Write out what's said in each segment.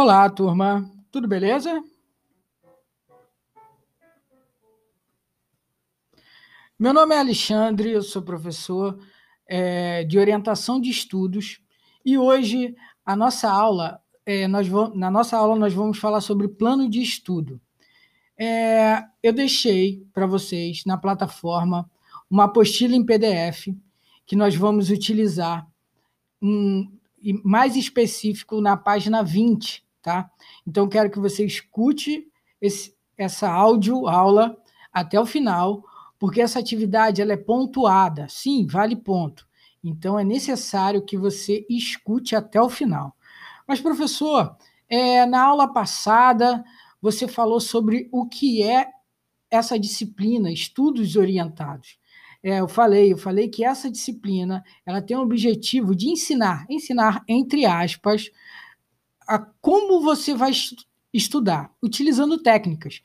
Olá, turma. Tudo beleza? Meu nome é Alexandre, eu sou professor é, de orientação de estudos e hoje a nossa aula, é, nós vamos, na nossa aula nós vamos falar sobre plano de estudo. É, eu deixei para vocês na plataforma uma apostila em PDF que nós vamos utilizar um, mais específico na página 20, tá? Então quero que você escute esse, essa áudio aula até o final porque essa atividade ela é pontuada. Sim, vale ponto. Então é necessário que você escute até o final. Mas, professor, é, na aula passada você falou sobre o que é essa disciplina, estudos orientados. É, eu falei, eu falei que essa disciplina ela tem o objetivo de ensinar, ensinar entre aspas, a como você vai estudar, utilizando técnicas.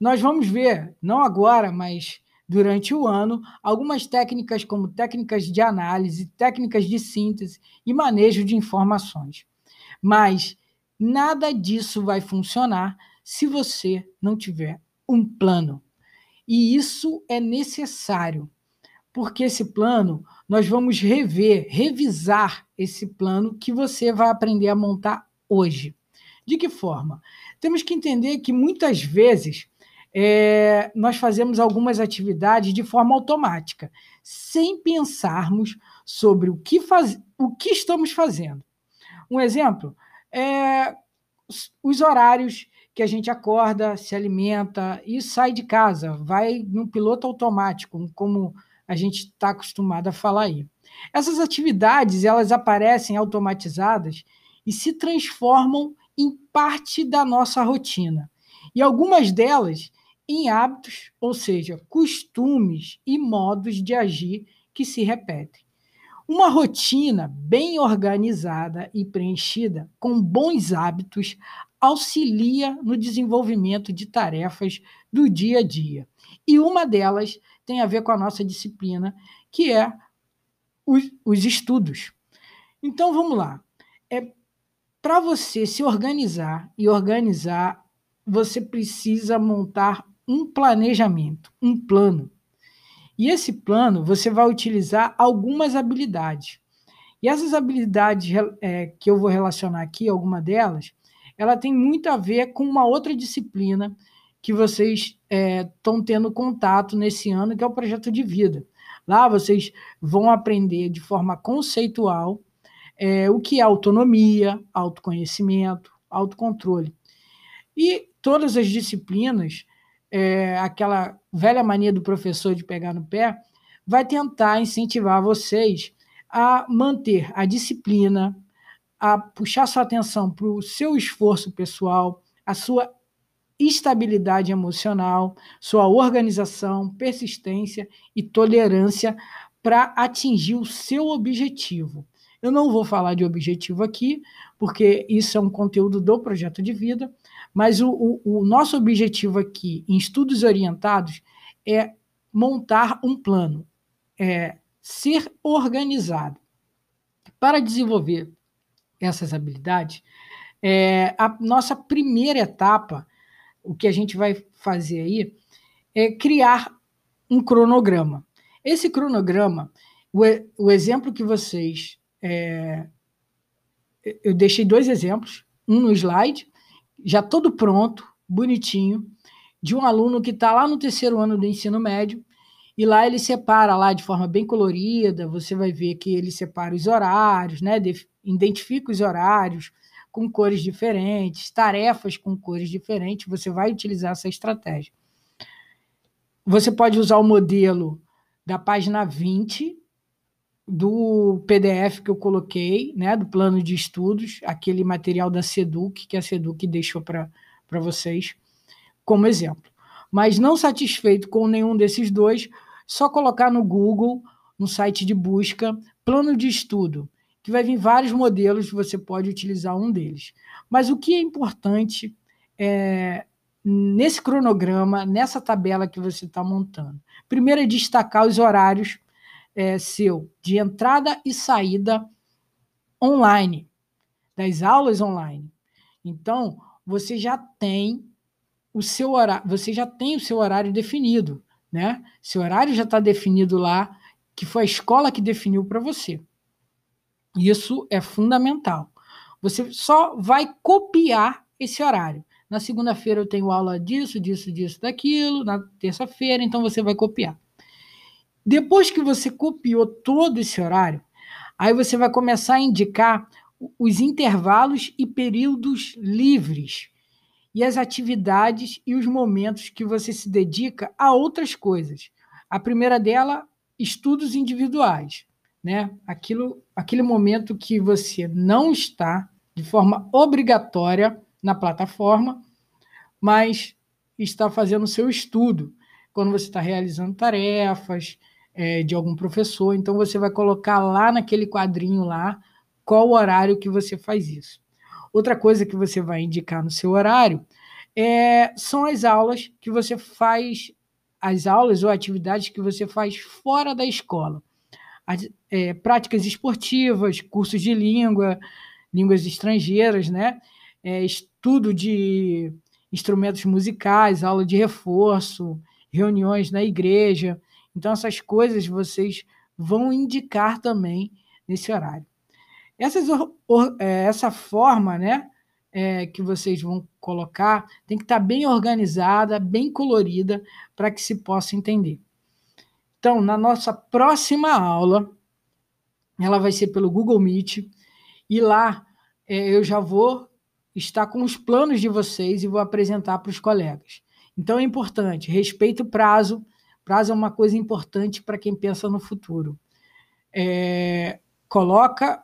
Nós vamos ver, não agora, mas durante o ano algumas técnicas como técnicas de análise, técnicas de síntese e manejo de informações. Mas nada disso vai funcionar se você não tiver um plano. E isso é necessário, porque esse plano nós vamos rever, revisar esse plano que você vai aprender a montar hoje. De que forma? Temos que entender que muitas vezes é, nós fazemos algumas atividades de forma automática, sem pensarmos sobre o que, faz, o que estamos fazendo. Um exemplo é os horários que a gente acorda, se alimenta e sai de casa, vai no piloto automático, como a gente está acostumado a falar aí. Essas atividades elas aparecem automatizadas e se transformam em parte da nossa rotina. E algumas delas em hábitos, ou seja, costumes e modos de agir que se repetem. Uma rotina bem organizada e preenchida com bons hábitos auxilia no desenvolvimento de tarefas do dia a dia. E uma delas tem a ver com a nossa disciplina, que é os, os estudos. Então vamos lá. É para você se organizar e organizar, você precisa montar um planejamento, um plano. E esse plano você vai utilizar algumas habilidades. E essas habilidades é, que eu vou relacionar aqui, alguma delas, ela tem muito a ver com uma outra disciplina que vocês estão é, tendo contato nesse ano, que é o projeto de vida. Lá vocês vão aprender de forma conceitual é, o que é autonomia, autoconhecimento, autocontrole. E todas as disciplinas é, aquela velha mania do professor de pegar no pé, vai tentar incentivar vocês a manter a disciplina, a puxar sua atenção para o seu esforço pessoal, a sua estabilidade emocional, sua organização, persistência e tolerância para atingir o seu objetivo. Eu não vou falar de objetivo aqui, porque isso é um conteúdo do projeto de vida, mas o, o, o nosso objetivo aqui, em estudos orientados, é montar um plano, é ser organizado. Para desenvolver essas habilidades, é, a nossa primeira etapa, o que a gente vai fazer aí, é criar um cronograma. Esse cronograma, o, o exemplo que vocês. É, eu deixei dois exemplos, um no slide já todo pronto, bonitinho, de um aluno que está lá no terceiro ano do ensino médio, e lá ele separa lá de forma bem colorida, você vai ver que ele separa os horários, né? identifica os horários com cores diferentes, tarefas com cores diferentes, você vai utilizar essa estratégia. Você pode usar o modelo da página 20 do PDF que eu coloquei, né, do plano de estudos, aquele material da SEDUC, que a SEDUC deixou para vocês como exemplo. Mas não satisfeito com nenhum desses dois, só colocar no Google, no site de busca, plano de estudo, que vai vir vários modelos, você pode utilizar um deles. Mas o que é importante é, nesse cronograma, nessa tabela que você está montando? Primeiro é destacar os horários é, seu de entrada e saída online, das aulas online. Então, você já tem o seu horário, você já tem o seu horário definido, né? Seu horário já está definido lá, que foi a escola que definiu para você. Isso é fundamental. Você só vai copiar esse horário. Na segunda-feira eu tenho aula disso, disso, disso, daquilo. Na terça-feira, então você vai copiar. Depois que você copiou todo esse horário, aí você vai começar a indicar os intervalos e períodos livres e as atividades e os momentos que você se dedica a outras coisas. A primeira dela, estudos individuais, né? Aquilo, aquele momento que você não está de forma obrigatória na plataforma, mas está fazendo o seu estudo. Quando você está realizando tarefas é, de algum professor, então você vai colocar lá naquele quadrinho lá qual o horário que você faz isso. Outra coisa que você vai indicar no seu horário é, são as aulas que você faz, as aulas ou atividades que você faz fora da escola. As, é, práticas esportivas, cursos de língua, línguas estrangeiras, né? É, estudo de instrumentos musicais, aula de reforço, reuniões na igreja. Então, essas coisas vocês vão indicar também nesse horário. Essas, é, essa forma né, é, que vocês vão colocar tem que estar bem organizada, bem colorida, para que se possa entender. Então, na nossa próxima aula, ela vai ser pelo Google Meet, e lá é, eu já vou estar com os planos de vocês e vou apresentar para os colegas. Então é importante, respeite o prazo. Prazo é uma coisa importante para quem pensa no futuro. É, coloca,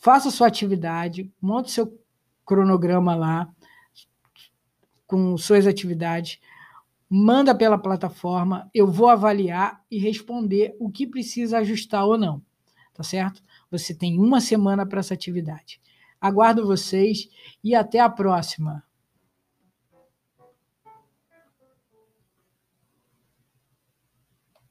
faça sua atividade, monte seu cronograma lá com suas atividades, manda pela plataforma, eu vou avaliar e responder o que precisa ajustar ou não, tá certo? Você tem uma semana para essa atividade. Aguardo vocês e até a próxima.